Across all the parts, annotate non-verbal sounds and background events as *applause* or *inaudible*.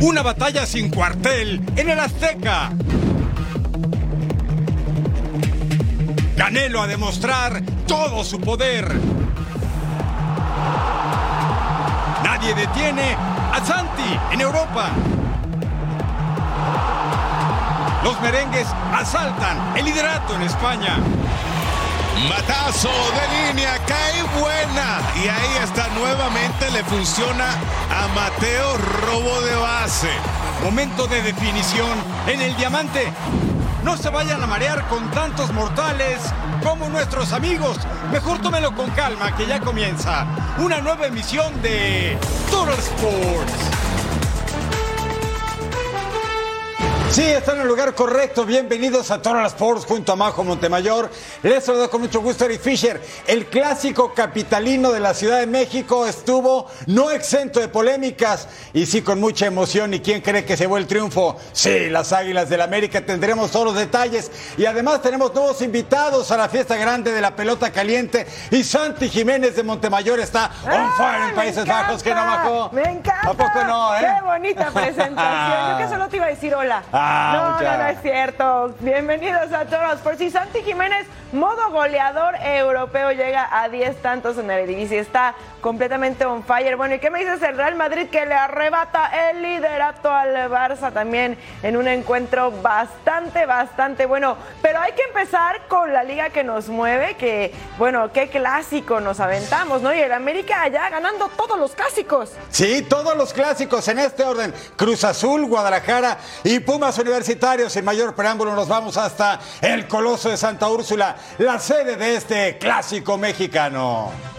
Una batalla sin cuartel en el Azteca. Canelo a demostrar todo su poder. Nadie detiene a Santi en Europa. Los merengues asaltan el liderato en España. Matazo de línea, cae buena. Y ahí está nuevamente, le funciona a Mateo robo de base. Momento de definición en el diamante. No se vayan a marear con tantos mortales como nuestros amigos. Mejor tómelo con calma que ya comienza una nueva emisión de Total Sports. Sí, están en el lugar correcto. Bienvenidos a Total Sports junto a Majo Montemayor. Les saludo con mucho gusto Eric Fisher. El clásico capitalino de la Ciudad de México estuvo no exento de polémicas y sí con mucha emoción. ¿Y quién cree que se fue el triunfo? Sí, las Águilas del América. Tendremos todos los detalles y además tenemos nuevos invitados a la fiesta grande de la pelota caliente. Y Santi Jiménez de Montemayor está on fire en Países Bajos. ¿Qué no, Majo? Me encanta. ¿A poco no, eh? Qué bonita *laughs* presentación. Yo que solo te iba a decir hola. Ah, no, no, no es cierto. Bienvenidos a todos. Por si Santi Jiménez, modo goleador europeo, llega a 10 tantos en el Eredivisie. Está completamente on fire. Bueno, ¿y qué me dices el Real Madrid que le arrebata el liderato al Barça también en un encuentro bastante, bastante bueno? Pero hay que empezar con la liga que nos mueve, que, bueno, qué clásico nos aventamos, ¿no? Y el América allá ganando todos los clásicos. Sí, todos los clásicos en este orden. Cruz Azul, Guadalajara y Universitarios. Sin mayor preámbulo nos vamos hasta el Coloso de Santa Úrsula, la sede de este clásico mexicano.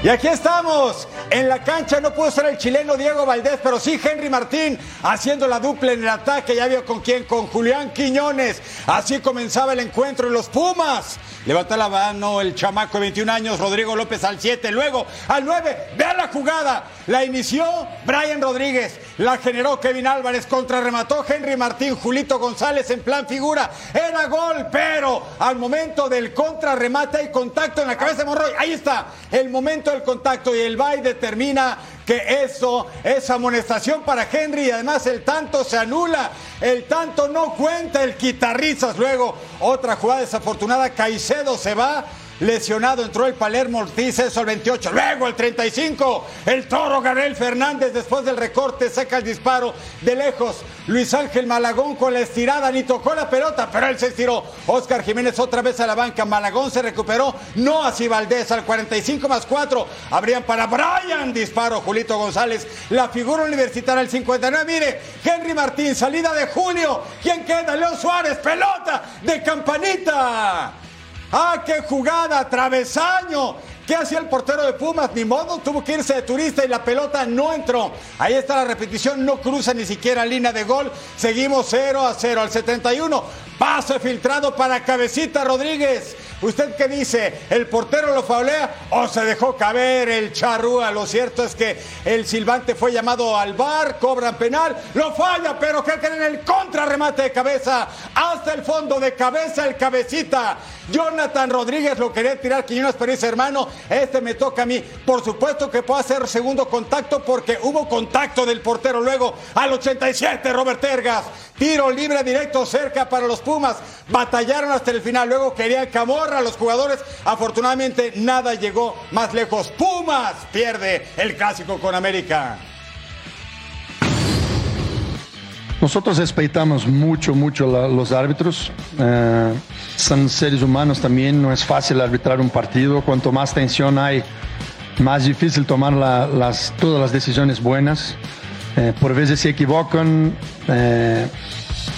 Y aquí estamos. En la cancha no pudo ser el chileno Diego Valdés, pero sí Henry Martín haciendo la dupla en el ataque. Ya vio con quién, con Julián Quiñones. Así comenzaba el encuentro en los Pumas. Levanta la mano el chamaco de 21 años, Rodrigo López al 7. Luego al 9. Vean la jugada. La inició Brian Rodríguez. La generó Kevin Álvarez. Contrarremató Henry Martín. Julito González en plan figura. Era gol, pero al momento del contrarremate hay contacto en la cabeza de Monroy. Ahí está. El momento del contacto y el bye determina que eso es amonestación para Henry y además el tanto se anula, el tanto no cuenta, el quitarrizas. Luego otra jugada desafortunada, Caicedo se va. Lesionado entró el Palermo Ortiz, eso el 28. Luego el 35. El toro Gabriel Fernández después del recorte saca el disparo de lejos. Luis Ángel Malagón con la estirada, ni tocó la pelota, pero él se estiró. Oscar Jiménez otra vez a la banca. Malagón se recuperó. No así Valdés al 45 más 4. Abrían para Brian. Disparo Julito González. La figura universitaria al 59. Mire, Henry Martín, salida de Julio. ¿Quién queda? Leo Suárez, pelota de campanita. ¡Ah, qué jugada! ¡Travesaño! ¿Qué hacía el portero de Pumas? Ni modo, tuvo que irse de turista y la pelota no entró. Ahí está la repetición, no cruza ni siquiera línea de gol. Seguimos 0 a 0 al 71. Pase filtrado para Cabecita Rodríguez. ¿Usted qué dice? ¿El portero lo faulea o se dejó caber el charrúa? Lo cierto es que el silbante fue llamado al bar, cobran penal, lo falla, pero ¿qué creen? El contrarremate de cabeza hasta el fondo de cabeza el cabecita. Jonathan Rodríguez lo quería tirar Quiñones, dice, hermano, este me toca a mí. Por supuesto que puede hacer segundo contacto porque hubo contacto del portero. Luego al 87, Robert Tergas. Tiro libre directo cerca para los Pumas. Batallaron hasta el final. Luego querían camorra los jugadores. Afortunadamente nada llegó más lejos. Pumas pierde el clásico con América. Nosotros respetamos mucho, mucho los árbitros. Eh, son seres humanos también, no es fácil arbitrar un partido. Cuanto más tensión hay, más difícil tomar todas las decisiones buenas. Eh, por veces se equivocan eh,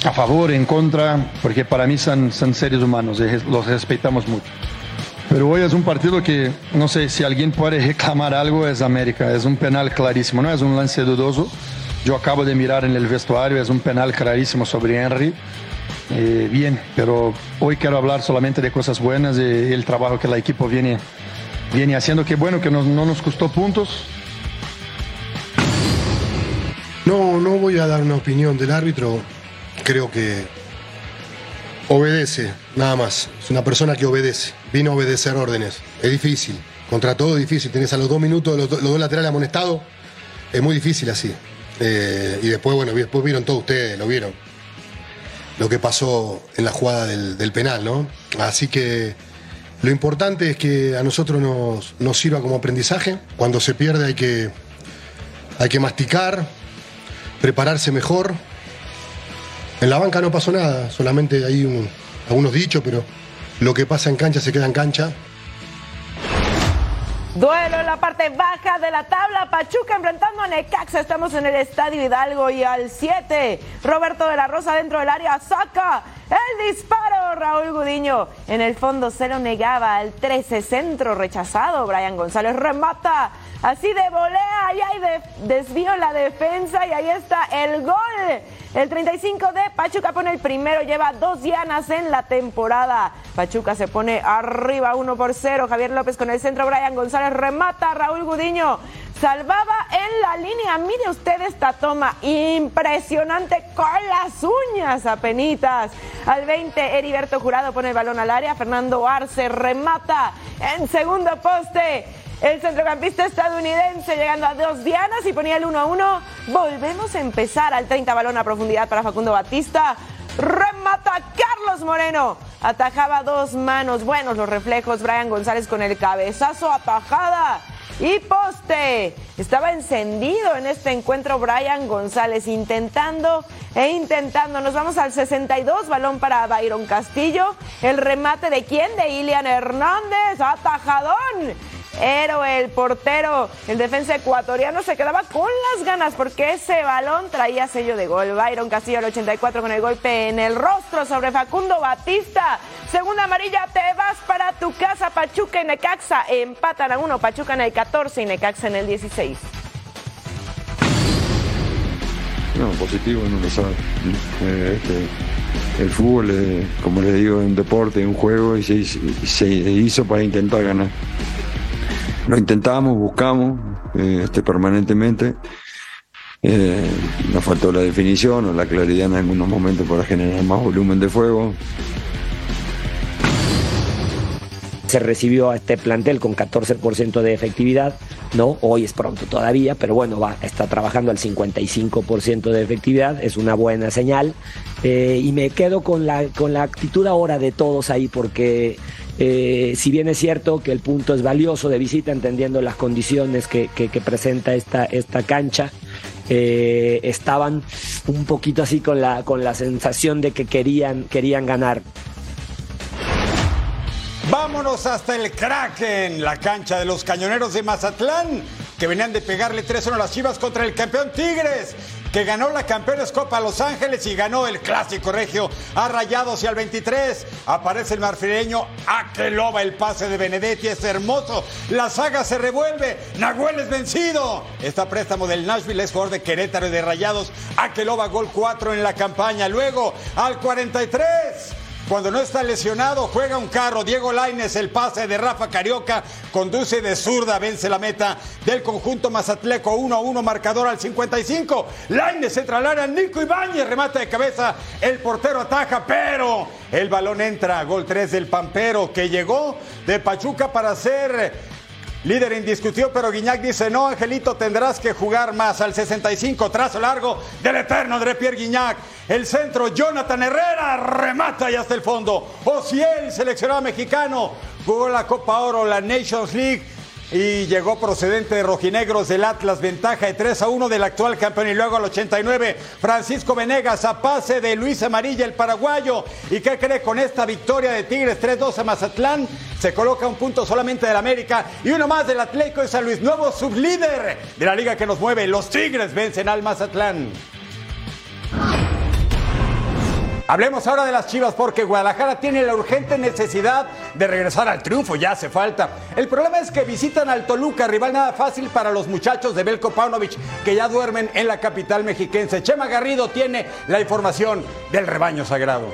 a favor, en contra, porque para mí son, seres humanos los respetamos mucho. Pero hoy es un partido que no sé si alguien puede *laughs* reclamar algo, es América. Es un penal clarísimo, no es un lance dudoso. Yo acabo de mirar en el vestuario, es un penal clarísimo sobre Henry. Eh, bien, pero hoy quiero hablar solamente de cosas buenas y, el trabajo que el equipo viene, viene haciendo. Qué bueno que no, no nos costó puntos. No, no voy a dar una opinión del árbitro. Creo que obedece, nada más. Es una persona que obedece. Vino a obedecer órdenes. Es difícil. Contra todo es difícil. Tenés a los dos minutos los, los dos laterales amonestados. Es muy difícil así. Eh, y después, bueno, después vieron todos ustedes, lo vieron. Lo que pasó en la jugada del, penal, ¿no? Así que lo importante es que a nosotros nos, nos, sirva como aprendizaje. Cuando se pierde hay que, hay que masticar, prepararse mejor. En la banca no pasó nada, solamente hay algunos dichos, pero lo que pasa en cancha se queda en cancha. Duelo en la parte baja de la tabla. Pachuca enfrentando a Necaxa. Estamos en el Estadio Hidalgo y al 7. Roberto de la Rosa dentro del área saca el disparo. Raúl Gudiño en el fondo se lo negaba. Al 13 centro rechazado. Brian González remata. Así de volea y ahí de, desvío la defensa y ahí está el gol. El 35 de Pachuca pone el primero, lleva dos dianas en la temporada. Pachuca se pone arriba 1 por 0. Javier López con el centro, Brian González remata, Raúl Gudiño salvaba en la línea. Mire usted esta toma impresionante con las uñas apenitas. Al 20, Heriberto Jurado pone el balón al área. Fernando Arce remata en segundo poste. El centrocampista estadounidense llegando a dos dianas y ponía el 1 a 1. Volvemos a empezar al 30 balón a profundidad para Facundo Batista. Remata Carlos Moreno. Atajaba dos manos. Buenos los reflejos. Brian González con el cabezazo atajada. Y poste. Estaba encendido en este encuentro Brian González intentando e intentando. Nos vamos al 62, balón para Byron Castillo. El remate de quién? De Ilian Hernández. Atajadón héroe, el portero, el defensa ecuatoriano se quedaba con las ganas porque ese balón traía sello de gol. Byron Castillo al 84 con el golpe en el rostro sobre Facundo Batista. Segunda amarilla, te vas para tu casa. Pachuca y Necaxa empatan a uno. Pachuca en el 14 y Necaxa en el 16. No, positivo, no lo sabe. Eh, este, el fútbol, como le digo, es un deporte, un juego y se hizo para intentar ganar lo intentamos, buscamos eh, este, permanentemente. Eh, nos faltó la definición o la claridad en algunos momentos para generar más volumen de fuego. Se recibió a este plantel con 14% de efectividad, ¿no? Hoy es pronto todavía, pero bueno, va, está trabajando al 55% de efectividad, es una buena señal. Eh, y me quedo con la, con la actitud ahora de todos ahí, porque eh, si bien es cierto que el punto es valioso de visita, entendiendo las condiciones que, presenta esta, esta cancha, eh, estaban un poquito así con la, con la sensación de que querían, querían ganar. Vámonos hasta el Kraken, la cancha de los cañoneros de Mazatlán, que venían de pegarle 3-1 a las Chivas contra el campeón Tigres que ganó la Campeones Copa Los Ángeles y ganó el Clásico Regio a Rayados y al 23 aparece el marfileño Aqueloba, el pase de Benedetti es hermoso, la saga se revuelve, Nahuel es vencido, está préstamo del Nashville, es jugador de Querétaro y de Rayados, Aqueloba gol 4 en la campaña, luego al 43 cuando no está lesionado, juega un carro. Diego Laines, el pase de Rafa Carioca, conduce de zurda, vence la meta del conjunto Mazatleco 1-1, marcador al 55. Laines entra al área, Nico Ibáñez remata de cabeza, el portero ataja, pero el balón entra. Gol 3 del Pampero que llegó de Pachuca para ser Líder indiscutido, pero Guiñac dice, no, Angelito, tendrás que jugar más al 65, trazo largo del eterno André Pierre Guiñac. El centro, Jonathan Herrera, remata y hasta el fondo. Ociel, seleccionado mexicano, jugó la Copa Oro, la Nations League. Y llegó procedente de rojinegros del Atlas, ventaja de 3 a 1 del actual campeón. Y luego al 89 Francisco Venegas a pase de Luis Amarilla el paraguayo. Y qué cree con esta victoria de Tigres 3-2 a Mazatlán. Se coloca un punto solamente del América y uno más del Atlético de San Luis, nuevo sublíder de la liga que nos mueve, los Tigres vencen al Mazatlán. Hablemos ahora de las Chivas porque Guadalajara tiene la urgente necesidad de regresar al triunfo, ya hace falta. El problema es que visitan al Toluca, rival nada fácil para los muchachos de Belko Paunovic que ya duermen en la capital mexiquense. Chema Garrido tiene la información del rebaño sagrado.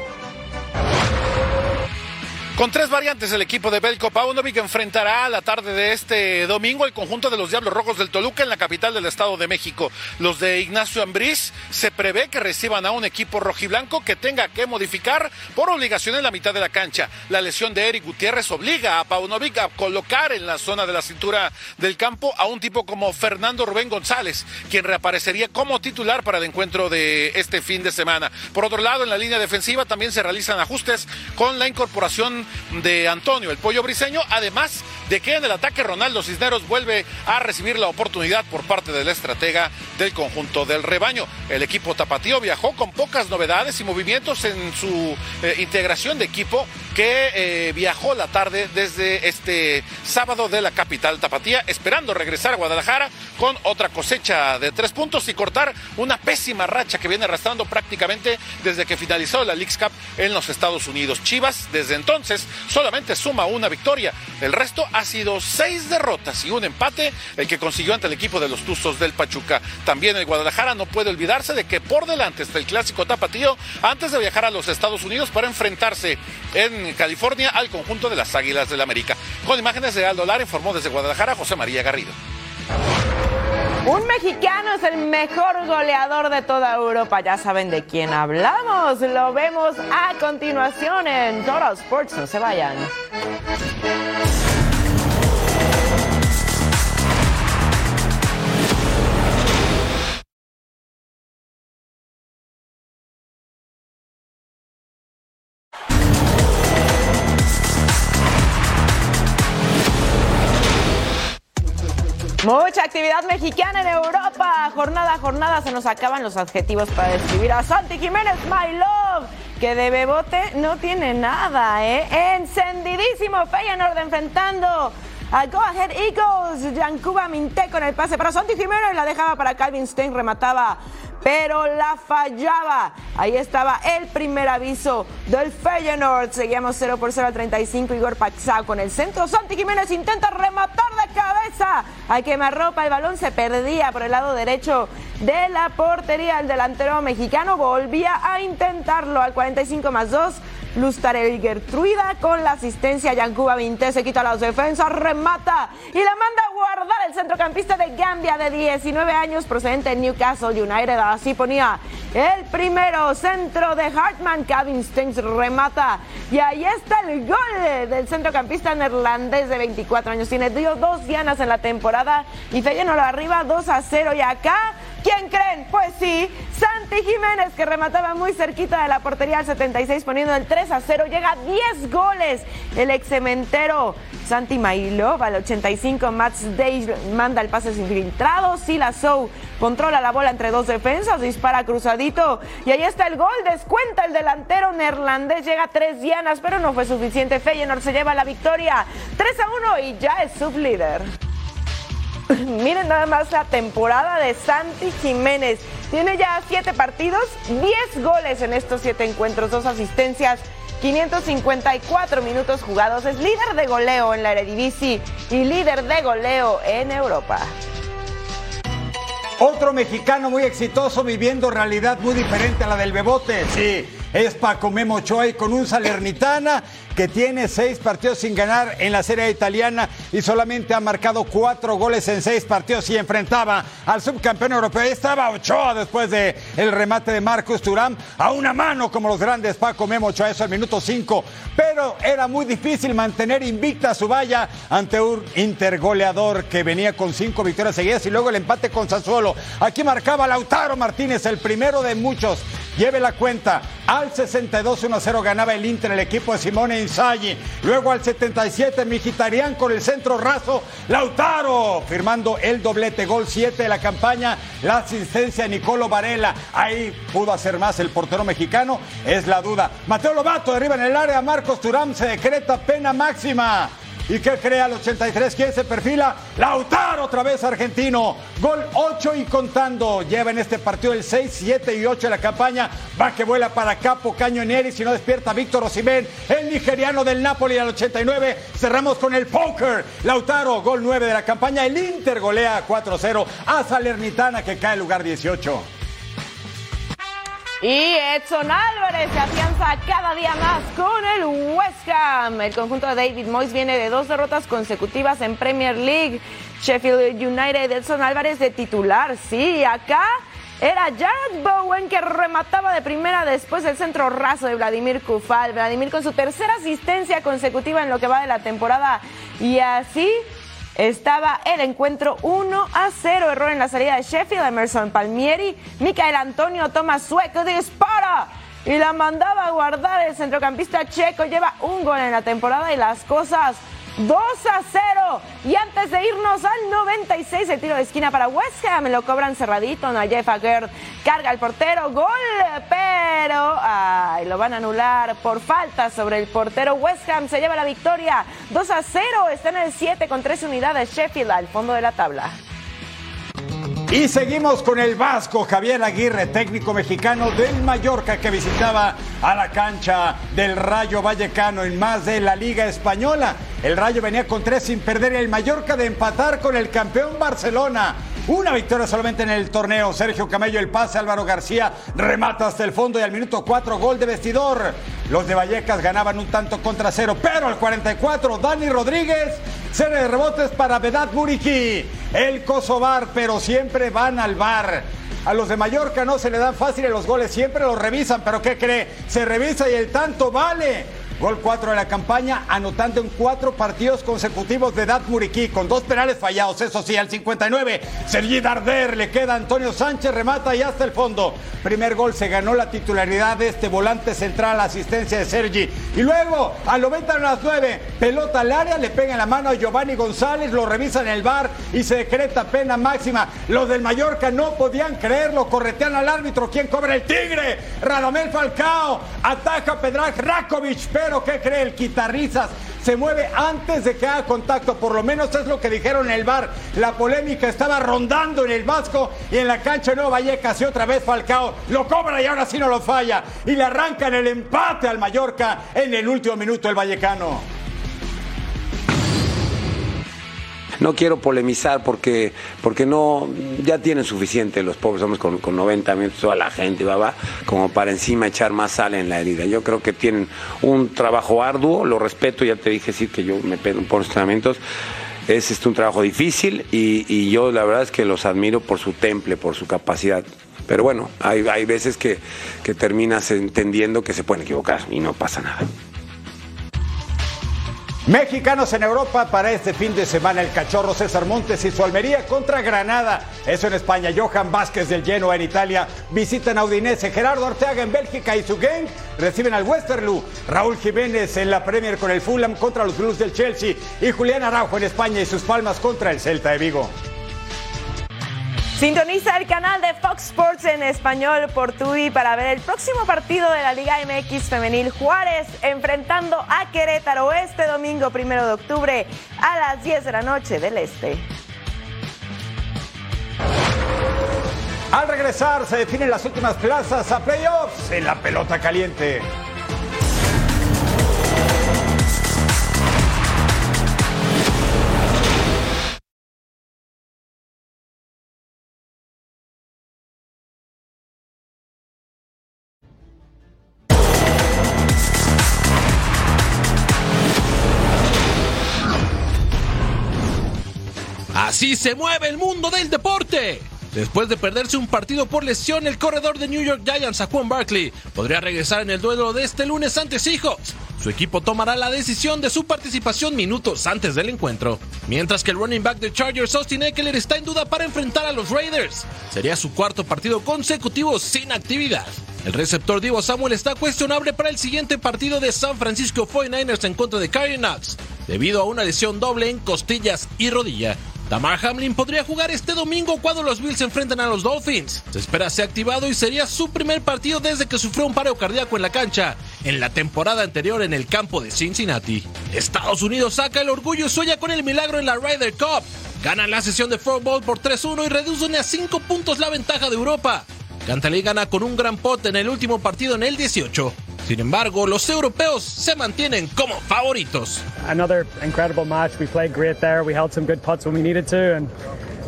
Con tres variantes, el equipo de Belko Paunovic enfrentará a la tarde de este domingo el conjunto de los Diablos Rojos del Toluca en la capital del Estado de México. Los de Ignacio Ambriz se prevé que reciban a un equipo rojiblanco que tenga que modificar por obligación en la mitad de la cancha. La lesión de Eric Gutiérrez obliga a Paunovic a colocar en la zona de la cintura del campo a un tipo como Fernando Rubén González, quien reaparecería como titular para el encuentro de este fin de semana. Por otro lado, en la línea defensiva también se realizan ajustes con la incorporación de Antonio, el pollo briseño, además de que en el ataque Ronaldo Cisneros vuelve a recibir la oportunidad por parte del estratega del conjunto del rebaño. El equipo tapatío viajó con pocas novedades y movimientos en su eh, integración de equipo que eh, viajó la tarde desde este sábado de la capital tapatía, esperando regresar a Guadalajara con otra cosecha de tres puntos y cortar una pésima racha que viene arrastrando prácticamente desde que finalizó la Leagues Cup en los Estados Unidos. Chivas desde entonces solamente suma una victoria, el resto ha sido seis derrotas y un empate, el que consiguió ante el equipo de los Tuzos del Pachuca. También el Guadalajara no puede olvidarse de que por delante está el clásico tapatío antes de viajar a los Estados Unidos para enfrentarse en California al conjunto de las Águilas del América. Con imágenes de Aldo Lar informó desde Guadalajara José María Garrido. Un mexicano es el mejor goleador de toda Europa. Ya saben de quién hablamos. Lo vemos a continuación en Total Sports. No se vayan. Mucha actividad mexicana en Europa. Jornada jornada se nos acaban los adjetivos para describir a Santi Jiménez, my love, que de bebote no tiene nada, ¿eh? Encendidísimo Feyenoord enfrentando a Go Ahead Eagles. Yancuba Minte con el pase para Santi Jiménez, la dejaba para Calvin Stein, remataba pero la fallaba. Ahí estaba el primer aviso del Feyenoord. Seguíamos 0 por 0 al 35. Igor Paxao con el centro. Santi Jiménez intenta rematar de cabeza. A quemarropa. El balón se perdía por el lado derecho de la portería. El delantero mexicano volvía a intentarlo al 45 más 2. Lustarel Gertruida con la asistencia. Yancuba Vinte se quita las defensas, remata y la manda a guardar el centrocampista de Gambia de 19 años procedente de Newcastle United. Así ponía el primero centro de Hartman. Kevin Stengs remata y ahí está el gol del centrocampista neerlandés de 24 años. Tiene dos dianas en la temporada y Feyenoord arriba 2 a 0 y acá ¿Quién creen? Pues sí, Santi Jiménez que remataba muy cerquita de la portería al 76 poniendo el 3 a 0. Llega a 10 goles. El ex cementero Santi Mailov al 85. Mats Day manda el pase sin filtrado. Sila Sou controla la bola entre dos defensas. Dispara cruzadito. Y ahí está el gol. Descuenta el delantero neerlandés. Llega a tres dianas, pero no fue suficiente. Feyenoord se lleva la victoria. 3 a 1 y ya es sublíder. *laughs* Miren nada más la temporada de Santi Jiménez. Tiene ya siete partidos, 10 goles en estos siete encuentros, dos asistencias, 554 minutos jugados. Es líder de goleo en la Eredivisie y líder de goleo en Europa. Otro mexicano muy exitoso viviendo realidad muy diferente a la del Bebote. Sí, es Paco Memo con un Salernitana que tiene seis partidos sin ganar en la Serie Italiana y solamente ha marcado cuatro goles en seis partidos y enfrentaba al subcampeón europeo. Ahí estaba Ochoa después del el remate de Marcos Turán a una mano como los grandes Paco Memo Ochoa, eso al minuto cinco. Pero era muy difícil mantener invicta su valla ante un intergoleador que venía con cinco victorias seguidas y luego el empate con Sassuolo. Aquí marcaba Lautaro Martínez, el primero de muchos lleve la cuenta. Al 62 1-0 ganaba el Inter, el equipo de Simone Luego al 77 Mijitarian con el centro raso. Lautaro firmando el doblete, gol 7 de la campaña. La asistencia de Nicolo Varela. Ahí pudo hacer más el portero mexicano, es la duda. Mateo Lobato arriba en el área. Marcos Turam se decreta pena máxima. ¿Y qué crea el 83? ¿Quién se perfila? Lautaro otra vez argentino. Gol 8 y contando. Lleva en este partido el 6, 7 y 8 de la campaña. Va que vuela para Capo Cañonieri. Si no despierta Víctor Osimén, el nigeriano del Napoli al 89. Cerramos con el poker. Lautaro, gol 9 de la campaña. El Inter golea 4-0 a Salernitana que cae en lugar 18. Y Edson Álvarez se afianza cada día más con el West Ham. El conjunto de David Moyes viene de dos derrotas consecutivas en Premier League. Sheffield United, Edson Álvarez de titular, sí, acá era Jared Bowen que remataba de primera después del centro raso de Vladimir Kufal. Vladimir con su tercera asistencia consecutiva en lo que va de la temporada. Y así estaba el encuentro 1 a 0. Error en la salida de Sheffield. Emerson Palmieri. Micael Antonio toma sueco. Dispara. Y la mandaba a guardar el centrocampista checo. Lleva un gol en la temporada y las cosas 2 a 0. Y antes de irnos al 96, el tiro de esquina para West Ham. Lo cobran cerradito. Nayef Aguerd carga el portero. Gol, pero lo van a anular por falta sobre el portero. West Ham se lleva la victoria. 2 a 0. Está en el 7 con 3 unidades. Sheffield al fondo de la tabla. Y seguimos con el vasco Javier Aguirre, técnico mexicano del Mallorca que visitaba a la cancha del Rayo Vallecano en más de la Liga Española. El Rayo venía con tres sin perder y el Mallorca de empatar con el campeón Barcelona. Una victoria solamente en el torneo. Sergio Camello el pase, Álvaro García remata hasta el fondo y al minuto 4 gol de vestidor. Los de Vallecas ganaban un tanto contra cero, pero al 44 Dani Rodríguez, serie de rebotes para Vedat Muriqui. El Kosovar, pero siempre van al bar. A los de Mallorca no se le dan fáciles los goles, siempre los revisan, pero ¿qué cree? Se revisa y el tanto vale. Gol 4 de la campaña, anotando en cuatro partidos consecutivos de Dat Muriqui, con dos penales fallados, eso sí, al 59. Sergi Darder, le queda Antonio Sánchez, remata y hasta el fondo. Primer gol, se ganó la titularidad de este volante central, asistencia de Sergi. Y luego, al 90 a las 9, pelota al área, le pega en la mano a Giovanni González, lo revisa en el bar y se decreta pena máxima. Los del Mallorca no podían creerlo, corretean al árbitro, ¿quién cobra el tigre? Radamel Falcao, ataca Pedraj Rakovic, pero ¿qué cree el quitarrizas? Se mueve antes de que haga contacto, por lo menos es lo que dijeron en el bar. La polémica estaba rondando en el Vasco y en la cancha de Nueva Vallecas y otra vez Falcao lo cobra y ahora sí no lo falla. Y le arrancan el empate al Mallorca en el último minuto el Vallecano. No quiero polemizar porque, porque no, ya tienen suficiente los pobres hombres con, con 90 minutos, toda la gente, va, como para encima echar más sal en la herida. Yo creo que tienen un trabajo arduo, lo respeto, ya te dije sí que yo me pedo por entrenamientos. Es este, un trabajo difícil y, y yo la verdad es que los admiro por su temple, por su capacidad. Pero bueno, hay, hay veces que, que terminas entendiendo que se pueden equivocar y no pasa nada. Mexicanos en Europa para este fin de semana el cachorro César Montes y su Almería contra Granada. Eso en España. Johan Vázquez del Genoa en Italia. Visitan a Udinese. Gerardo Ortega en Bélgica y su gang reciben al Westerlo. Raúl Jiménez en la Premier con el Fulham contra los Blues del Chelsea. Y Julián Araujo en España y sus palmas contra el Celta de Vigo. Sintoniza el canal de Fox Sports en español por TUI para ver el próximo partido de la Liga MX Femenil Juárez enfrentando a Querétaro este domingo primero de octubre a las 10 de la noche del Este. Al regresar se definen las últimas plazas a playoffs en la pelota caliente. Se mueve el mundo del deporte. Después de perderse un partido por lesión, el corredor de New York Giants, Juan Barkley, podría regresar en el duelo de este lunes ante Seahawks. su equipo tomará la decisión de su participación minutos antes del encuentro. Mientras que el running back de Chargers, Austin Eckler, está en duda para enfrentar a los Raiders. Sería su cuarto partido consecutivo sin actividad. El receptor Divo Samuel está cuestionable para el siguiente partido de San Francisco 49ers en contra de Cardinals, debido a una lesión doble en costillas y rodilla. Damar Hamlin podría jugar este domingo cuando los Bills se enfrenten a los Dolphins. Se espera ser activado y sería su primer partido desde que sufrió un paro cardíaco en la cancha en la temporada anterior en el campo de Cincinnati. Estados Unidos saca el orgullo y sueña con el milagro en la Ryder Cup. Ganan la sesión de fútbol por 3-1 y reducen a 5 puntos la ventaja de Europa. Cantalí gana con un gran pot en el último partido en el 18. Sin embargo, los europeos se mantienen como favoritos. Another incredible match. We played great there. We held some good putts when we needed to, and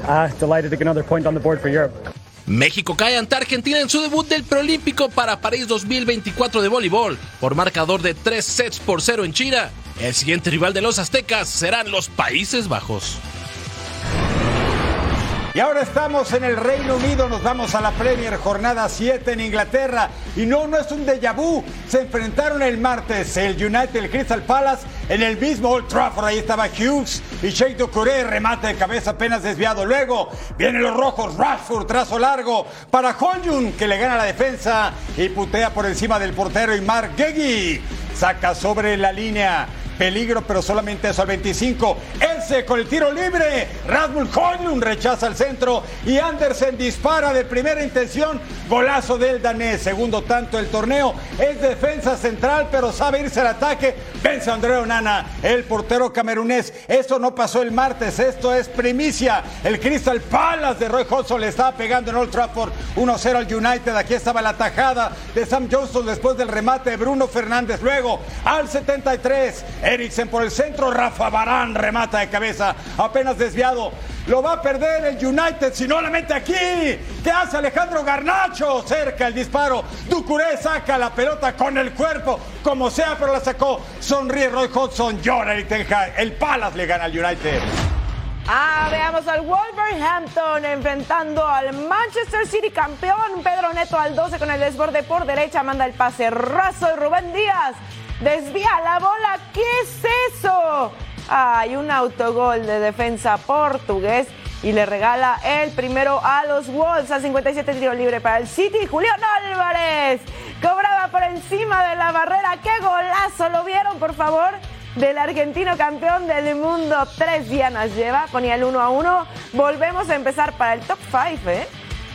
uh, delighted to get another point on the board for Europe. México cae ante Argentina en su debut del preolímpico para París 2024 de voleibol por marcador de 3 sets por 0 en China. El siguiente rival de los aztecas serán los Países Bajos. Y ahora estamos en el Reino Unido, nos vamos a la Premier Jornada 7 en Inglaterra. Y no, no es un déjà vu. Se enfrentaron el martes el United el Crystal Palace en el mismo Old Trafford. Ahí estaba Hughes y Sheikh Doucouré, remate de cabeza apenas desviado. Luego vienen los rojos, Rashford, trazo largo para Holjun que le gana la defensa y putea por encima del portero. Y Mark Geggy saca sobre la línea. Peligro, pero solamente eso al 25. Ese con el tiro libre. Rasmus Højlund rechaza el centro y Andersen dispara de primera intención. Golazo del danés. Segundo tanto el torneo. Es defensa central, pero sabe irse al ataque. Vence a André Onana, el portero camerunés. Esto no pasó el martes. Esto es primicia. El Crystal Palace de Roy Hodgson le estaba pegando en Old Trafford 1-0 al United. Aquí estaba la tajada de Sam Johnston después del remate de Bruno Fernández. Luego al 73. Eriksen por el centro, Rafa Barán remata de cabeza, apenas desviado. Lo va a perder el United si no la mete aquí. ¿Qué hace Alejandro Garnacho? Cerca el disparo. Ducuré saca la pelota con el cuerpo, como sea, pero la sacó. Sonríe Roy Hodgson, llora Eric Ten Hag. El Palace le gana al United. Ah, veamos al Wolverhampton enfrentando al Manchester City campeón. Pedro Neto al 12 con el desborde por derecha, manda el pase raso y Rubén Díaz desvía la bola. ¿Qué es eso? Hay un autogol de defensa portugués y le regala el primero a los Wolves a 57 tiro libre para el City. Julián Álvarez cobraba por encima de la barrera. ¡Qué golazo! ¿Lo vieron, por favor? Del argentino campeón del mundo. Tres dianas lleva, ponía el 1 a 1. Volvemos a empezar para el top 5, ¿eh?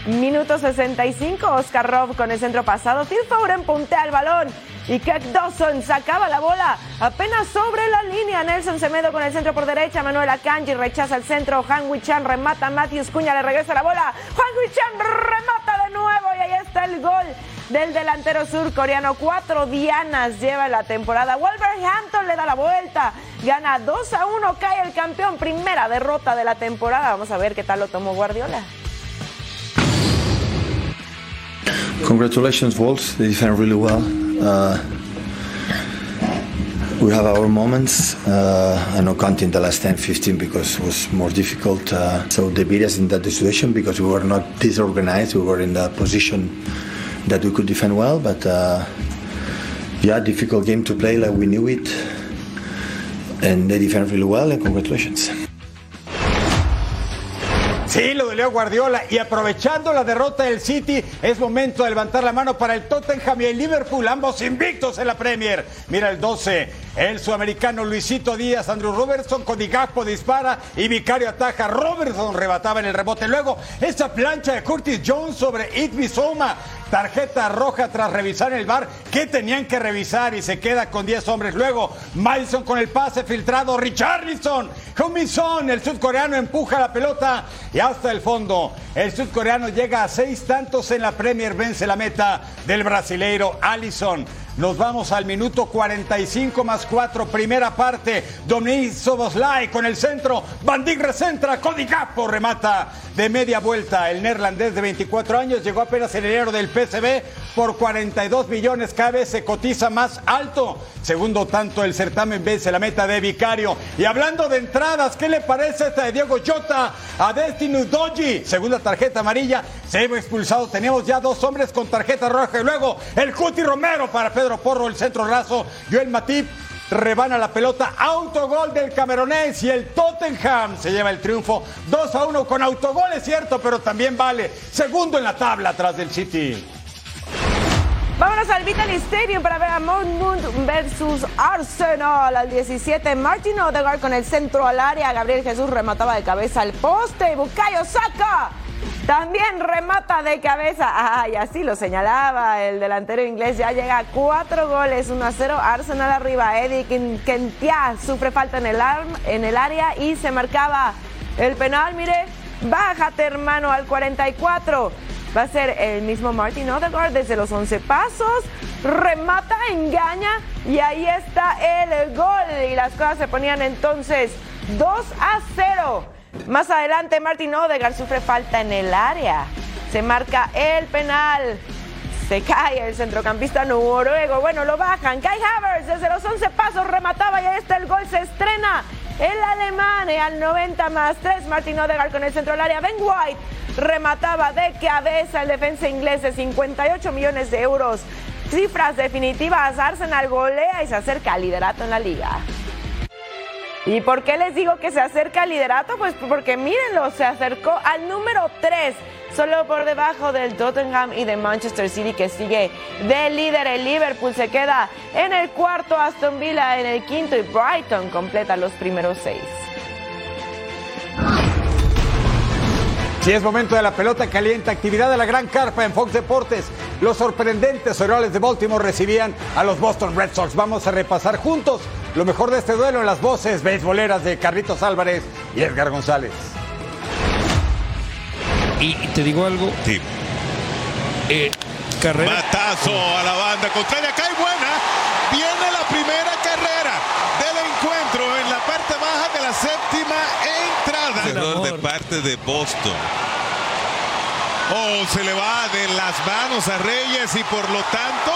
Minuto 65, Oscar Robb con el centro pasado. Phil Foden puntea el balón y Keck Dawson sacaba la bola apenas sobre la línea. Nelson Semedo con el centro por derecha. Manuel Akanji rechaza el centro. Han Wichan remata. Matthews Cuña le regresa la bola. Han Wichan remata de nuevo y ahí está el gol del delantero surcoreano. Cuatro dianas lleva la temporada. Wolverhampton le da la vuelta. Gana 2 a 1. Cae el campeón. Primera derrota de la temporada. Vamos a ver qué tal lo tomó Guardiola. Congratulations, Wolves. They defend really well. Uh, we have our moments. Uh, I know counting the last 10, 15 because it was more difficult. Uh, so they beat us in that situation because we were not disorganized. We were in the position that we could defend well. But uh, yeah, difficult game to play like we knew it. And they defend really well and congratulations. Sí, lo de Leo Guardiola. Y aprovechando la derrota del City, es momento de levantar la mano para el Tottenham y el Liverpool, ambos invictos en la Premier. Mira el 12, el sudamericano Luisito Díaz, Andrew Robertson, Cody Gakpo dispara y Vicario ataja. Robertson rebataba en el rebote. Luego, esa plancha de Curtis Jones sobre Itby Soma. Tarjeta roja tras revisar el bar. ¿Qué tenían que revisar? Y se queda con 10 hombres. Luego, Mason con el pase filtrado. Richarlison. Humison, el sudcoreano, empuja la pelota y hasta el fondo. El sudcoreano llega a seis tantos en la Premier. Vence la meta del brasileiro Allison. Nos vamos al minuto 45 más 4, primera parte. Dominic Soboslai con el centro. Van recentra. Cody Gakpo remata de media vuelta. El neerlandés de 24 años llegó apenas en enero del PSV por 42 millones. Cada vez se cotiza más alto. Segundo tanto, el certamen vence la meta de Vicario. Y hablando de entradas, ¿qué le parece esta de Diego Jota a Destiny Doji? Segunda tarjeta amarilla. se iba expulsado. Teníamos ya dos hombres con tarjeta roja y luego el Cuti Romero para Pedro Porro, el centro raso. Joel Matip rebana la pelota, autogol del camerunés y el Tottenham se lleva el triunfo 2 a 1 con autogol, es cierto, pero también vale segundo en la tabla atrás del City. Vámonos al Vitaly Stadium para ver a Moon versus Arsenal al 17. Martin Odegaard con el centro al área. Gabriel Jesús remataba de cabeza al poste. Bukayo Saka también remata de cabeza. Ay, así lo señalaba el delantero inglés. Ya llega a cuatro goles, 1 a 0. Arsenal arriba. Eddie Kentia sufre falta en el, en el área y se marcaba el penal. Mire, bájate hermano al 44. Va a ser el mismo Martin Odegaard desde los 11 pasos. Remata, engaña y ahí está el gol. Y las cosas se ponían entonces 2 a 0. Más adelante Martin Odegaard sufre falta en el área. Se marca el penal. Se cae el centrocampista noruego. Bueno, lo bajan. Kai Havertz desde los 11 pasos remataba y ahí está el gol. Se estrena el alemán al 90 más 3. Martin Odegaard con el centro del área. Ben White remataba de cabeza el defensa inglés de 58 millones de euros. Cifras definitivas, Arsenal golea y se acerca al liderato en la liga. ¿Y por qué les digo que se acerca al liderato? Pues porque mírenlo, se acercó al número 3, solo por debajo del Tottenham y de Manchester City que sigue de líder. El Liverpool se queda en el cuarto, Aston Villa en el quinto y Brighton completa los primeros seis. Si es momento de la pelota caliente, actividad de la gran carpa en Fox Deportes. Los sorprendentes Orioles de Baltimore recibían a los Boston Red Sox. Vamos a repasar juntos lo mejor de este duelo en las voces beisboleras de Carlitos Álvarez y Edgar González. Y, te digo algo. Sí. Eh, carrera. Matazo a la banda contraria. Acá hay buena. Viene la primera carrera del encuentro en la parte baja de la séptima entrada. Error de parte de Boston. Oh, se le va de las manos a Reyes y por lo tanto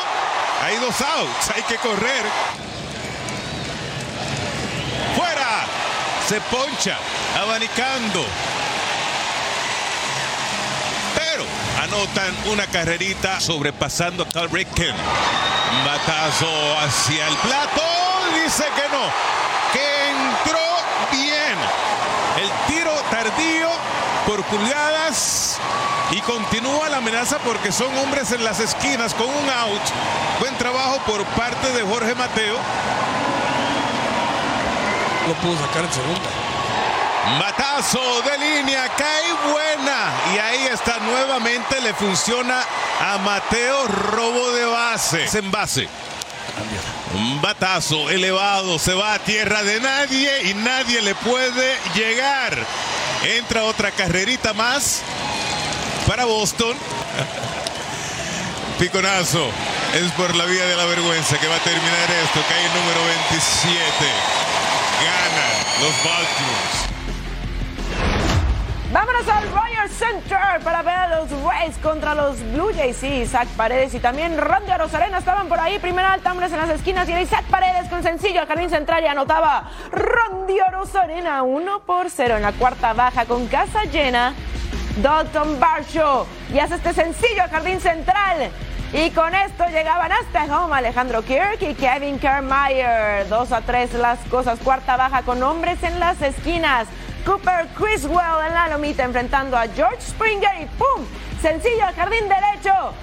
hay dos outs. Hay que correr. Se poncha. Abanicando. Pero anotan una carrerita sobrepasando a Carl Ripken. Batazo hacia el plato. Dice que no. Que entró bien. El tiro tardío por pulgadas. Y continúa la amenaza porque son hombres en las esquinas con un out. Buen trabajo por parte de Jorge Mateo. Lo pudo sacar en segunda. Matazo de línea, cae buena. Y ahí está nuevamente, le funciona a Mateo robo de base. Es en base. Un batazo elevado, se va a tierra de nadie y nadie le puede llegar. Entra otra carrerita más para Boston. *laughs* Piconazo. Es por la vía de la vergüenza que va a terminar esto. Cae el número 27. Gana los Baltimores. Vámonos al Royal Center para ver a los Rays contra los Blue Jays. Sí, Isaac Paredes y también Randy Rosarena estaban por ahí. Primera alta, hombres en las esquinas. Y era Isaac Paredes con sencillo al jardín central y anotaba Randy Rosarena 1 por 0 en la cuarta baja con casa llena. Dalton Barshow y hace este sencillo al jardín central. Y con esto llegaban hasta home Alejandro Kirk y Kevin Kiermaier. 2 a 3 las cosas. Cuarta baja con hombres en las esquinas. Cooper Criswell en la lomita enfrentando a George Springer y ¡pum! Sencillo al jardín derecho.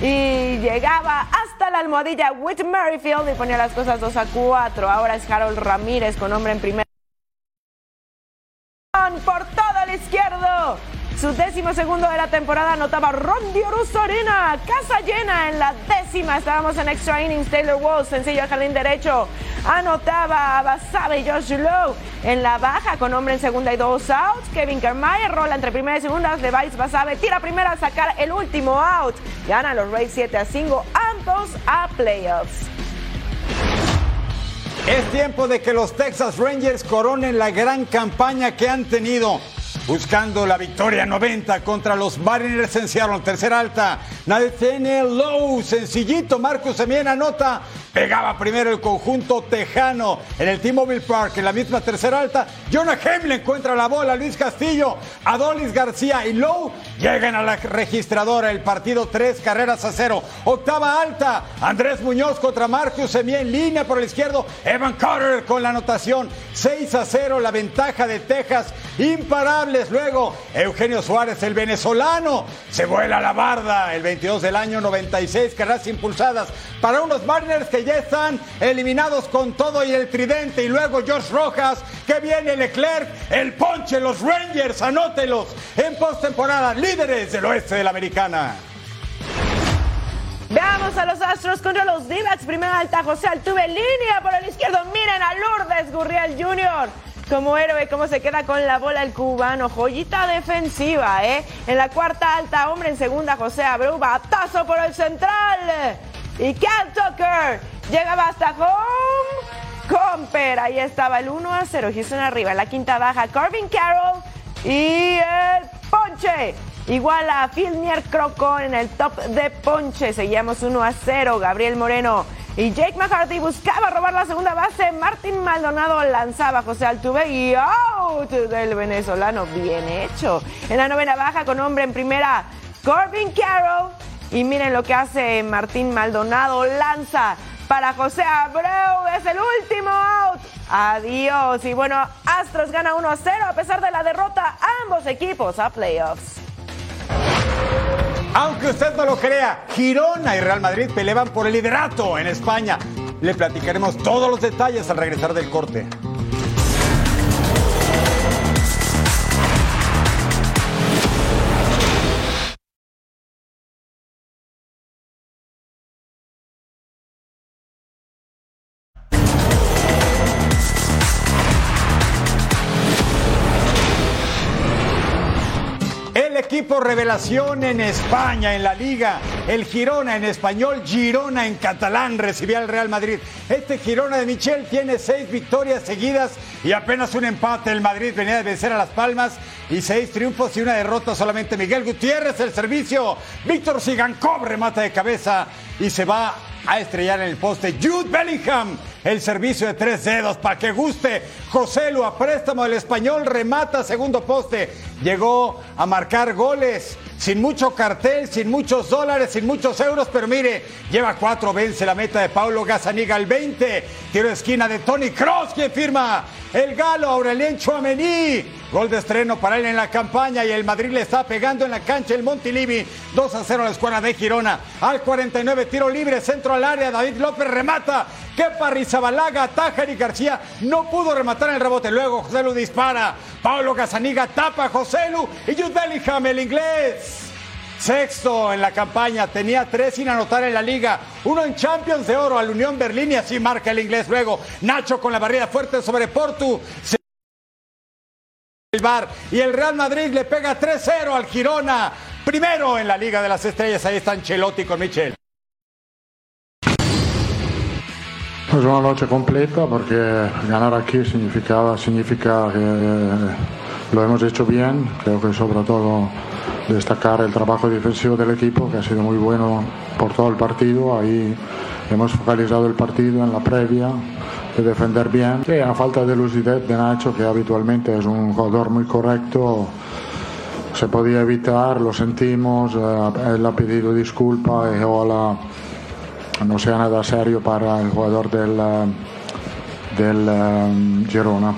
Y llegaba hasta la almohadilla Whit Merrifield y ponía las cosas 2 a 4. Ahora es Harold Ramírez con hombre en primera. Por todo. Su décimo segundo de la temporada anotaba Rondi Arena. Casa llena en la décima. Estábamos en extra innings. Taylor Walls, sencillo al jardín derecho. Anotaba a Basabe y Josh Lowe en la baja con hombre en segunda y dos outs. Kevin Kiermaier rola entre primera y segunda. Levi's Basabe tira primera a sacar el último out. Ganan los Rays 7 a 5. Ambos a playoffs. Es tiempo de que los Texas Rangers coronen la gran campaña que han tenido. Buscando la victoria 90 contra los Mariners en Seattle. Tercera alta. Nathaniel Lowe. Sencillito. Marcus Semien anota Pegaba primero el conjunto tejano en el T-Mobile Park, en la misma tercera alta. Jonah Hemle encuentra la bola, Luis Castillo, Adolis García y Lowe llegan a la registradora. El partido tres carreras a cero. Octava alta, Andrés Muñoz contra Marcus Semía en línea por el izquierdo. Evan Carter con la anotación 6 a 0, la ventaja de Texas. Imparables. Luego, Eugenio Suárez, el venezolano, se vuela la barda. El 22 del año, 96 carreras impulsadas para unos Mariners que están eliminados con todo y el tridente. Y luego George Rojas, que viene Leclerc, el ponche, los Rangers, anótelos en postemporada, líderes del oeste de la americana. Veamos a los Astros contra los d Primera alta, José Altuve, línea por el izquierdo. Miren a Lourdes Gurriel Jr. Como héroe, cómo se queda con la bola el cubano. Joyita defensiva, ¿eh? En la cuarta alta, hombre en segunda, José Abreu. Batazo por el central. Y Cal Tucker llegaba hasta home. Comper, ahí estaba el 1 a 0. Houston arriba. La quinta baja, Corbin Carroll. Y el ponche. Igual a Filmier Croco en el top de ponche. Seguíamos 1 a 0. Gabriel Moreno y Jake McCarthy buscaba robar la segunda base. Martín Maldonado lanzaba a José Altuve y out del venezolano. Bien hecho. En la novena baja con hombre en primera, Corbin Carroll. Y miren lo que hace Martín Maldonado. Lanza para José Abreu. Es el último out. Adiós. Y bueno, Astros gana 1 a 0 a pesar de la derrota. Ambos equipos a playoffs. Aunque usted no lo crea, Girona y Real Madrid pelean por el liderato en España. Le platicaremos todos los detalles al regresar del corte. Revelación en España, en la liga. El Girona en español, Girona en catalán recibía al Real Madrid. Este Girona de Michel tiene seis victorias seguidas y apenas un empate. El Madrid venía de vencer a Las Palmas y seis triunfos y una derrota solamente. Miguel Gutiérrez, el servicio. Víctor Sigankov remata de cabeza y se va a estrellar en el poste. Jude Bellingham, el servicio de tres dedos para que guste. José Lu a préstamo del español remata segundo poste. Llegó a marcar goles sin mucho cartel, sin muchos dólares, sin muchos euros, pero mire, lleva cuatro, vence la meta de Paulo Gazaniga al 20. Tiro de esquina de Tony Cross, quien firma el galo Aurelien Chouameni. Gol de estreno para él en la campaña y el Madrid le está pegando en la cancha el Montilivi. 2 a 0 a la escuadra de Girona. Al 49, tiro libre, centro al área. David López remata. Que Rizabalaga, Tajar y García no pudo rematar el rebote. Luego José Lu dispara. Pablo Casaniga tapa a José Lu y Jude Bellingham, el inglés. Sexto en la campaña, tenía tres sin anotar en la liga, uno en Champions de Oro al Unión Berlín y así marca el inglés. Luego Nacho con la barrida fuerte sobre Portu. El bar y el Real Madrid le pega 3-0 al Girona. Primero en la Liga de las Estrellas, ahí están Chelotti con Michel. Pues una noche completa porque ganar aquí significaba, significa que eh, lo hemos hecho bien. Creo que sobre todo destacar el trabajo defensivo del equipo que ha sido muy bueno por todo el partido. Ahí hemos focalizado el partido en la previa de defender bien. Sí, a falta de lucidez de Nacho, que habitualmente es un jugador muy correcto, se podía evitar, lo sentimos. Eh, él ha pedido disculpas y ojalá no sea nada serio para el jugador del, eh, del um, Girona.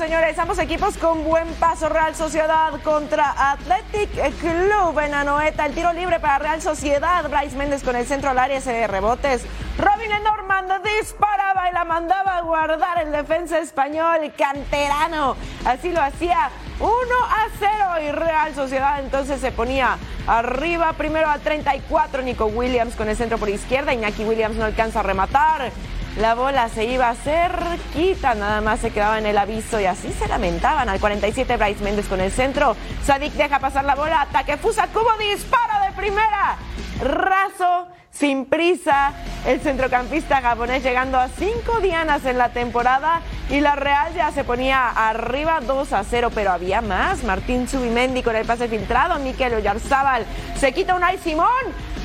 Señores, ambos equipos con buen paso. Real Sociedad contra Athletic Club en Anoeta. El tiro libre para Real Sociedad. Bryce Méndez con el centro al área, se de rebotes. Robin Norman disparaba y la mandaba a guardar el defensa español canterano. Así lo hacía 1 a 0 y Real Sociedad entonces se ponía arriba primero a 34 Nico Williams con el centro por izquierda. Iñaki Williams no alcanza a rematar. La bola se iba cerquita, nada más se quedaba en el aviso y así se lamentaban. Al 47 Bryce Méndez con el centro. Sadik deja pasar la bola, ataque Fusa Cubo, dispara de primera. Razo sin prisa. El centrocampista japonés llegando a cinco dianas en la temporada y la Real ya se ponía arriba 2 a 0, pero había más. Martín Subimendi con el pase filtrado, Miquel Oyarzábal se quita un Simón,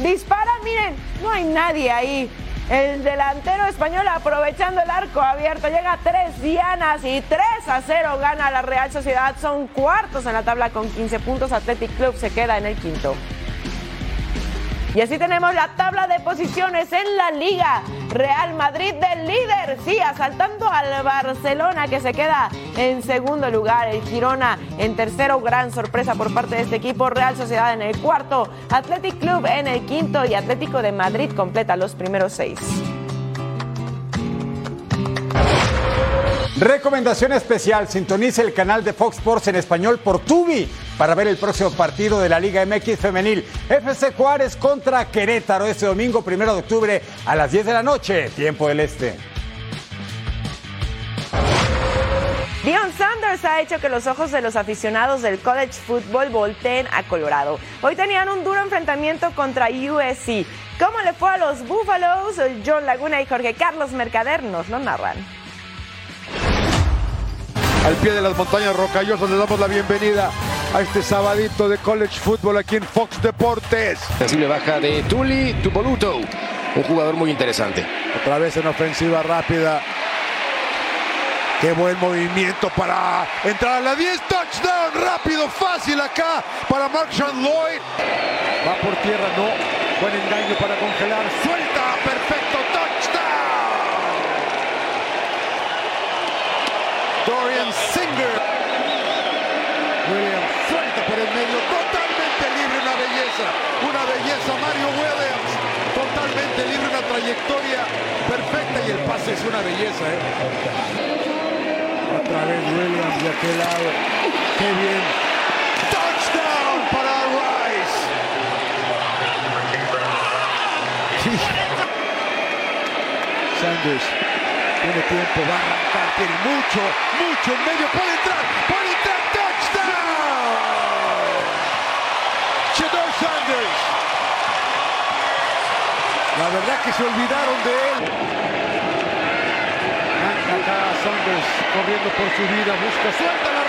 dispara, miren, no hay nadie ahí. El delantero español aprovechando el arco abierto llega a tres dianas y 3 a 0 gana la Real Sociedad. Son cuartos en la tabla con 15 puntos. Athletic Club se queda en el quinto. Y así tenemos la tabla de posiciones en la liga. Real Madrid del líder, sí, asaltando al Barcelona que se queda en segundo lugar. El Girona en tercero, gran sorpresa por parte de este equipo. Real Sociedad en el cuarto, Athletic Club en el quinto y Atlético de Madrid completa los primeros seis. Recomendación especial, sintonice el canal de Fox Sports en español por Tubi para ver el próximo partido de la Liga MX femenil. FC Juárez contra Querétaro este domingo primero de octubre a las 10 de la noche, tiempo del este. Dion Sanders ha hecho que los ojos de los aficionados del college football volteen a Colorado. Hoy tenían un duro enfrentamiento contra USC. ¿Cómo le fue a los Buffaloes? John Laguna y Jorge Carlos Mercader nos lo narran al pie de las montañas rocallosas. Le damos la bienvenida a este sabadito de college football aquí en Fox Deportes. Sensible baja de Tuli Tupoluto, un jugador muy interesante. Otra vez en ofensiva rápida. Qué buen movimiento para entrar a la 10. Touchdown rápido, fácil acá para Markshawn Lloyd. Va por tierra, no. Buen engaño para congelar. Suelta, perfecto. Dorian Singer. Williams suelta por el medio, totalmente libre, una belleza, una belleza. Mario Williams, totalmente libre, una trayectoria perfecta y el pase es una belleza. ¿eh? Otra vez Williams de aquel lado. Qué bien. Touchdown para Rice. Sanders tiene tiempo, va a arrancar, tiene mucho, mucho en medio, puede entrar, puede entrar, touchdown. Shedor Sanders. La verdad que se olvidaron de él. Acá Sanders corriendo por su vida, busca, suelta la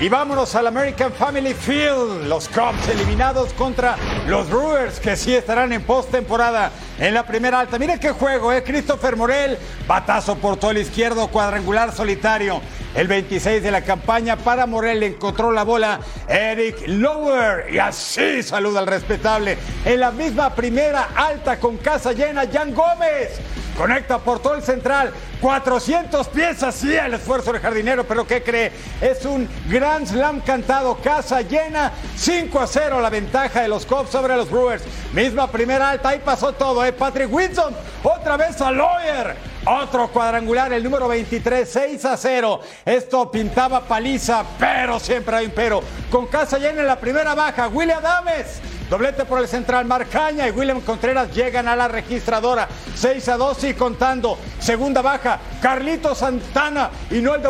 Y vámonos al American Family Field. Los Cubs eliminados contra los Brewers, que sí estarán en postemporada en la primera alta. Mire qué juego, ¿eh? Christopher Morel, batazo por todo el izquierdo, cuadrangular solitario. El 26 de la campaña para Morel encontró la bola Eric Lower y así saluda al respetable. En la misma primera alta con casa llena, Jan Gómez Conecta por todo el central. 400 piezas, sí, el esfuerzo del jardinero, pero ¿qué cree? Es un Grand Slam cantado, casa llena, 5 a 0 la ventaja de los Cubs sobre los Brewers. Misma primera alta, ahí pasó todo, ¿eh? Patrick Wilson, otra vez a Lawyer. Otro cuadrangular, el número 23, 6 a 0. Esto pintaba paliza, pero siempre hay un pero. Con casa llena en la primera baja, William Adames Doblete por el central, Marcaña y William Contreras llegan a la registradora. 6 a 2 y contando. Segunda baja, Carlito Santana y no el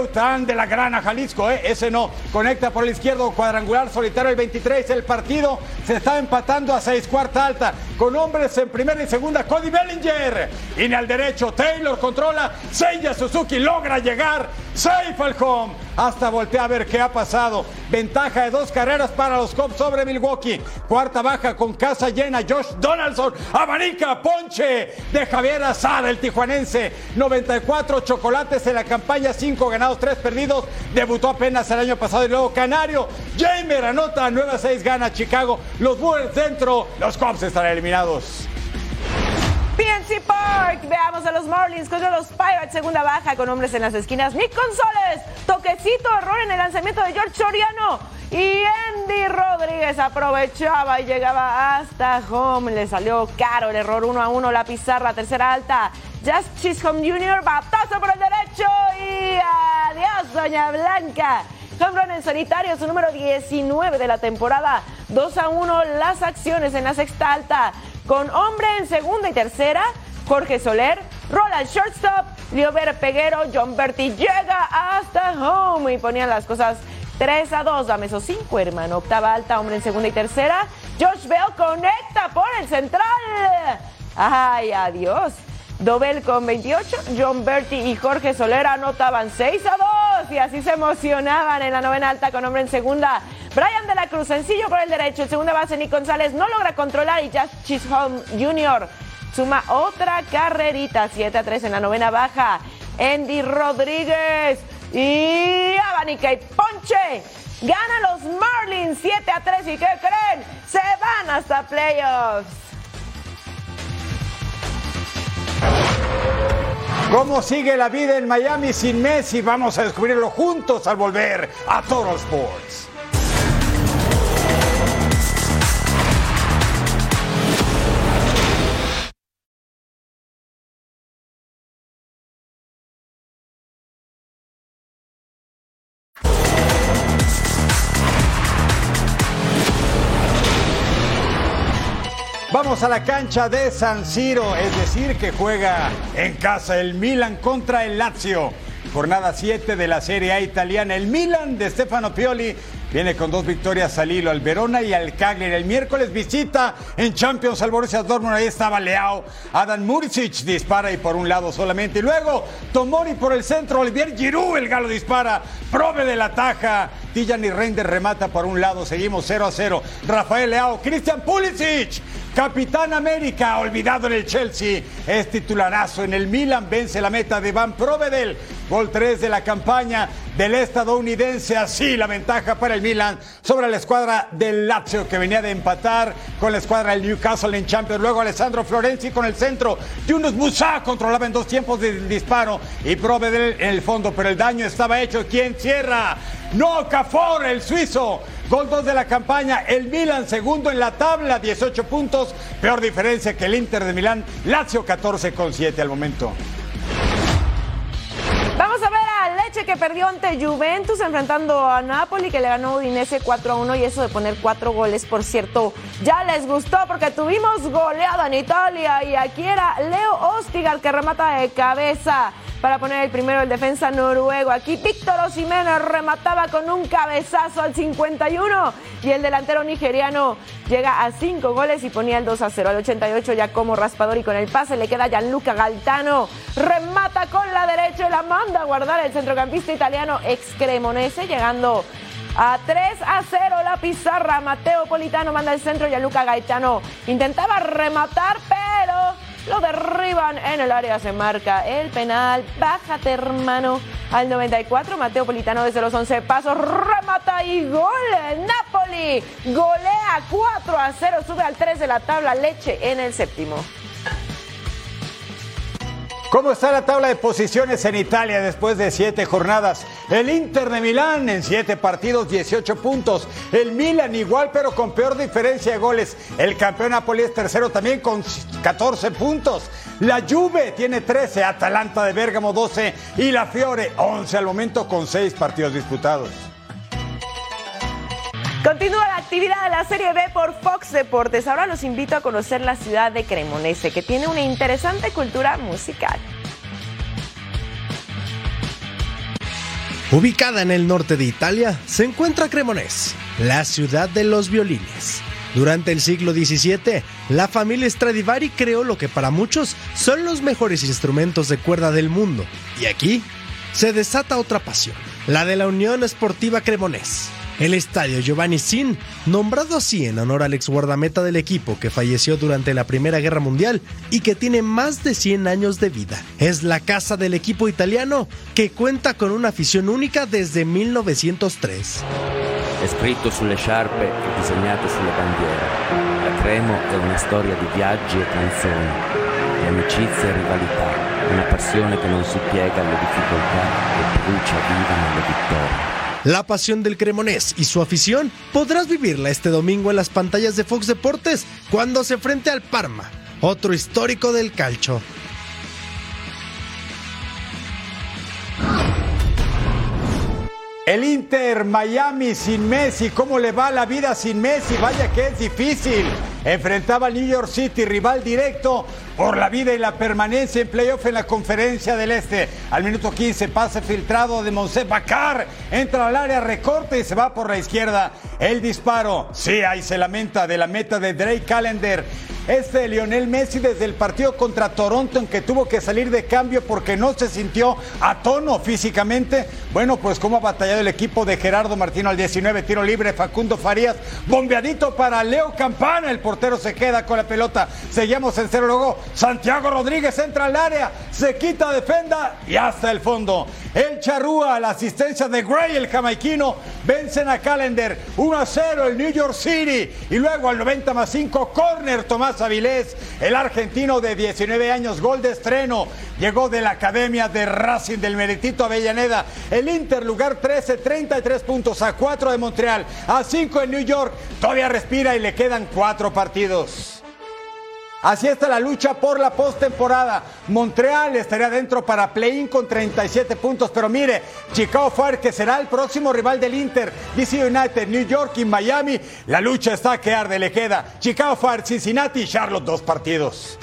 de la Grana Jalisco, ¿eh? ese no. Conecta por el izquierdo, cuadrangular solitario el 23. El partido se está empatando a 6 cuarta alta con hombres en primera y segunda. Cody Bellinger. Y al derecho, Taylor controla. Seiya Suzuki logra llegar. Safe al home. Hasta voltea a ver qué ha pasado. Ventaja de dos carreras para los Cubs sobre Milwaukee. Cuarta baja con casa llena. Josh Donaldson. Abanica, ponche de Javier Azar, el tijuanense. 94 chocolates en la campaña. 5 ganados, 3 perdidos. Debutó apenas el año pasado y luego Canario. Jamer anota 9 a 6 gana Chicago. Los Bulls dentro. Los Cubs estarán eliminados. PNC Park. Veamos a los Marlins contra los Pirates. Segunda baja con hombres en las esquinas. Nick González. Toquecito, error en el lanzamiento de George Soriano. Y Andy Rodríguez aprovechaba y llegaba hasta home. Le salió caro el error 1 a 1. La pizarra, tercera alta. Just Chisholm Jr. Batazo por el derecho. Y adiós, Doña Blanca. Home en solitario, su número 19 de la temporada. 2 a 1 las acciones en la sexta alta. Con hombre en segunda y tercera, Jorge Soler, rola el shortstop, Liober Peguero, John Berti llega hasta home y ponían las cosas 3 a 2. Dame esos 5, hermano. Octava alta, hombre en segunda y tercera. Josh Bell conecta por el central. Ay, adiós. Dobel con 28, John Berti y Jorge Solera anotaban 6 a 2 y así se emocionaban en la novena alta con hombre en segunda. Brian de la Cruz, sencillo por el derecho, el segunda base Nick González no logra controlar y Josh Chisholm Jr. suma otra carrerita, 7 a 3 en la novena baja. Andy Rodríguez y Abanica y Ponche. Gana los Marlins 7 a 3 y ¿qué creen? Se van hasta playoffs. ¿Cómo sigue la vida en Miami sin Messi? Vamos a descubrirlo juntos al volver a Toro Sports. A la cancha de San Siro, es decir, que juega en casa el Milan contra el Lazio. Jornada 7 de la Serie A italiana. El Milan de Stefano Pioli viene con dos victorias al hilo, al Verona y al Cagliari. El miércoles visita en Champions al Borussia Dortmund. Ahí estaba Leao. Adam Muricic dispara y por un lado solamente. Y luego Tomori por el centro. Olivier Giroud, el galo dispara. Prove de la taja. Tijani Reinders remata por un lado. Seguimos 0 a 0. Rafael Leao. Christian Pulisic. Capitán América, olvidado en el Chelsea, es titularazo en el Milan, vence la meta de Van Provedel, gol 3 de la campaña del estadounidense, así la ventaja para el Milan sobre la escuadra del Lazio que venía de empatar con la escuadra del Newcastle en Champions, luego Alessandro Florenzi con el centro, Yunus Musa controlaba en dos tiempos del disparo y Provedel en el fondo, pero el daño estaba hecho, ¿quién cierra? No, Cafor, el suizo. Gol 2 de la campaña, el Milan segundo en la tabla, 18 puntos, peor diferencia que el Inter de Milán, Lazio 14 con 7 al momento. Vamos a ver a Leche que perdió ante Juventus enfrentando a Napoli que le ganó Udinese 4 a 1 y eso de poner cuatro goles, por cierto, ya les gustó porque tuvimos goleada en Italia y aquí era Leo Ostigar que remata de cabeza para poner el primero el defensa noruego. Aquí Víctor Osimena remataba con un cabezazo al 51 y el delantero nigeriano llega a 5 goles y ponía el 2 a 0. Al 88 ya como raspador y con el pase le queda Gianluca Galtano. Remata con la derecha y la manda a guardar el centrocampista italiano ex Cremonese llegando a 3 a 0 la pizarra. Mateo Politano manda el centro y Gianluca Gaetano intentaba rematar pero lo derriban en el área, se marca el penal. Bájate, hermano. Al 94, Mateo Politano desde los 11 pasos remata y gol. Napoli golea 4 a 0, sube al 3 de la tabla. Leche en el séptimo. ¿Cómo está la tabla de posiciones en Italia después de siete jornadas? El Inter de Milán en siete partidos, 18 puntos. El Milan igual, pero con peor diferencia de goles. El campeón Napoli es tercero también con 14 puntos. La Juve tiene 13, Atalanta de Bérgamo 12 y la Fiore 11 al momento con seis partidos disputados. Continúa la actividad de la Serie B por Fox Deportes. Ahora los invito a conocer la ciudad de Cremonese, que tiene una interesante cultura musical. Ubicada en el norte de Italia, se encuentra Cremonese, la ciudad de los violines. Durante el siglo XVII, la familia Stradivari creó lo que para muchos son los mejores instrumentos de cuerda del mundo. Y aquí se desata otra pasión, la de la Unión Esportiva Cremonese. El estadio Giovanni Sin, nombrado así en honor al ex guardameta del equipo que falleció durante la Primera Guerra Mundial y que tiene más de 100 años de vida. Es la casa del equipo italiano que cuenta con una afición única desde 1903. È scritto sulle sciarpe e disegnato sulle bandiere. La Cremo è una storia di viaggi e canzoni, di amicizia e rivalità, una passione che non si piega alle difficoltà e brucia viva nelle vittorie. La pasión del Cremonés y su afición podrás vivirla este domingo en las pantallas de Fox Deportes cuando se frente al Parma, otro histórico del calcio. El Inter Miami sin Messi, ¿cómo le va la vida sin Messi? Vaya que es difícil. Enfrentaba al New York City, rival directo por la vida y la permanencia en playoff en la conferencia del Este. Al minuto 15, pase filtrado de Monsef Bacar. Entra al área, recorte y se va por la izquierda. El disparo, sí, ahí se lamenta de la meta de Drake Callender. Este Lionel Messi desde el partido contra Toronto en que tuvo que salir de cambio porque no se sintió a tono físicamente. Bueno, pues cómo ha batallado el equipo de Gerardo Martino al 19, tiro libre, Facundo Farías, bombeadito para Leo Campana, el portero se queda con la pelota. Seguimos en cero luego. Santiago Rodríguez entra al área, se quita, defenda y hasta el fondo. El Charrúa, la asistencia de Gray, el jamaiquino, vencen a Callender 1 a 0 el New York City. Y luego al 90 más 5, corner Tomás Avilés, el argentino de 19 años, gol de estreno. Llegó de la academia de Racing del Meritito Avellaneda. El Inter, lugar 13, 33 puntos a 4 de Montreal, a 5 en New York. Todavía respira y le quedan 4 partidos. Así está la lucha por la postemporada. Montreal estaría dentro para play-in con 37 puntos, pero mire, Chicago Fire que será el próximo rival del Inter, DC United, New York y Miami. La lucha está que arde, le queda Chicago Fire, Cincinnati y Charlotte dos partidos.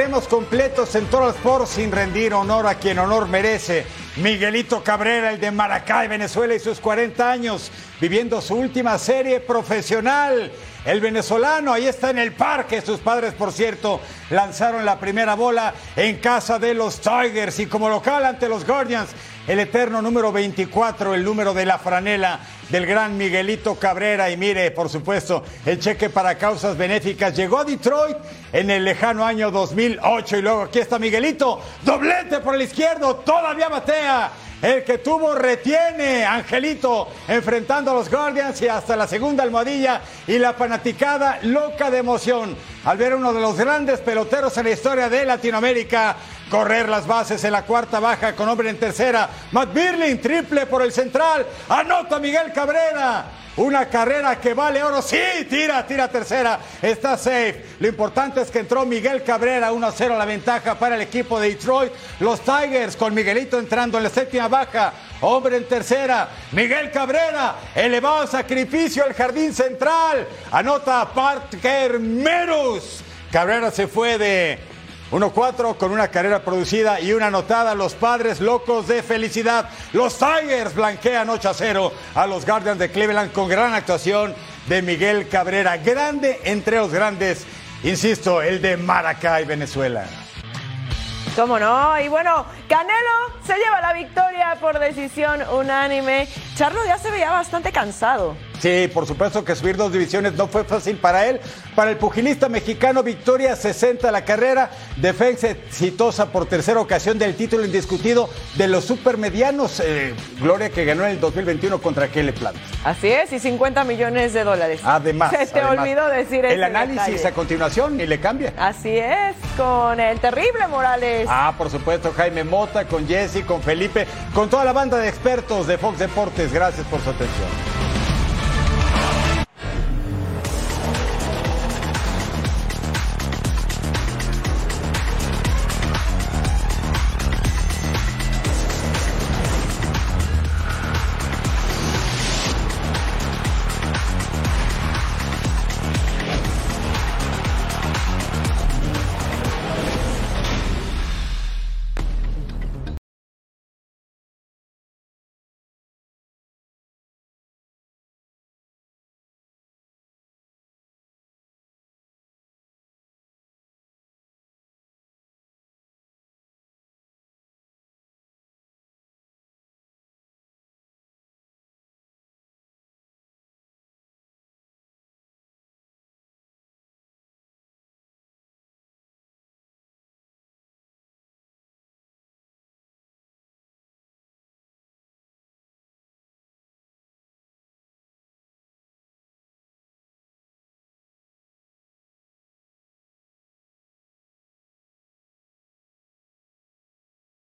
Estaremos completos en Toro Sport sin rendir honor a quien honor merece. Miguelito Cabrera, el de Maracay, Venezuela, y sus 40 años, viviendo su última serie profesional. El venezolano ahí está en el parque. Sus padres, por cierto, lanzaron la primera bola en casa de los Tigers y como local ante los Guardians, el eterno número 24, el número de la franela del gran Miguelito Cabrera. Y mire, por supuesto, el cheque para causas benéficas llegó a Detroit en el lejano año 2008. Y luego aquí está Miguelito, doblete por el izquierdo, todavía batea. El que tuvo retiene, Angelito, enfrentando a los Guardians y hasta la segunda almohadilla y la fanaticada loca de emoción al ver uno de los grandes peloteros en la historia de Latinoamérica correr las bases en la cuarta baja con hombre en tercera. Matt Birling, triple por el central. Anota Miguel Cabrera. Una carrera que vale oro. Sí, tira, tira tercera. Está safe. Lo importante es que entró Miguel Cabrera 1-0 la ventaja para el equipo de Detroit. Los Tigers con Miguelito entrando en la séptima baja. Hombre en tercera. Miguel Cabrera. Elevado sacrificio al jardín central. Anota Parker Merus. Cabrera se fue de 1-4 con una carrera producida y una anotada. Los padres locos de felicidad. Los Tigers blanquean 8-0 a los Guardians de Cleveland con gran actuación de Miguel Cabrera. Grande entre los grandes, insisto, el de Maracay, Venezuela. ¿Cómo no? Y bueno, Canelo se lleva la victoria por decisión unánime. Charlo ya se veía bastante cansado. Sí, por supuesto que subir dos divisiones no fue fácil para él. Para el pugilista mexicano, victoria 60 la carrera, defensa exitosa por tercera ocasión del título indiscutido de los supermedianos. Eh, gloria que ganó en el 2021 contra Kelly Plant. Así es, y 50 millones de dólares. Además. Se te además. olvidó decir El ese análisis detalle. a continuación y le cambia. Así es, con el terrible Morales. Ah, por supuesto, Jaime Con Jesse, con Felipe, con toda la banda de expertos de Fox Deportes. Gracias por su atención.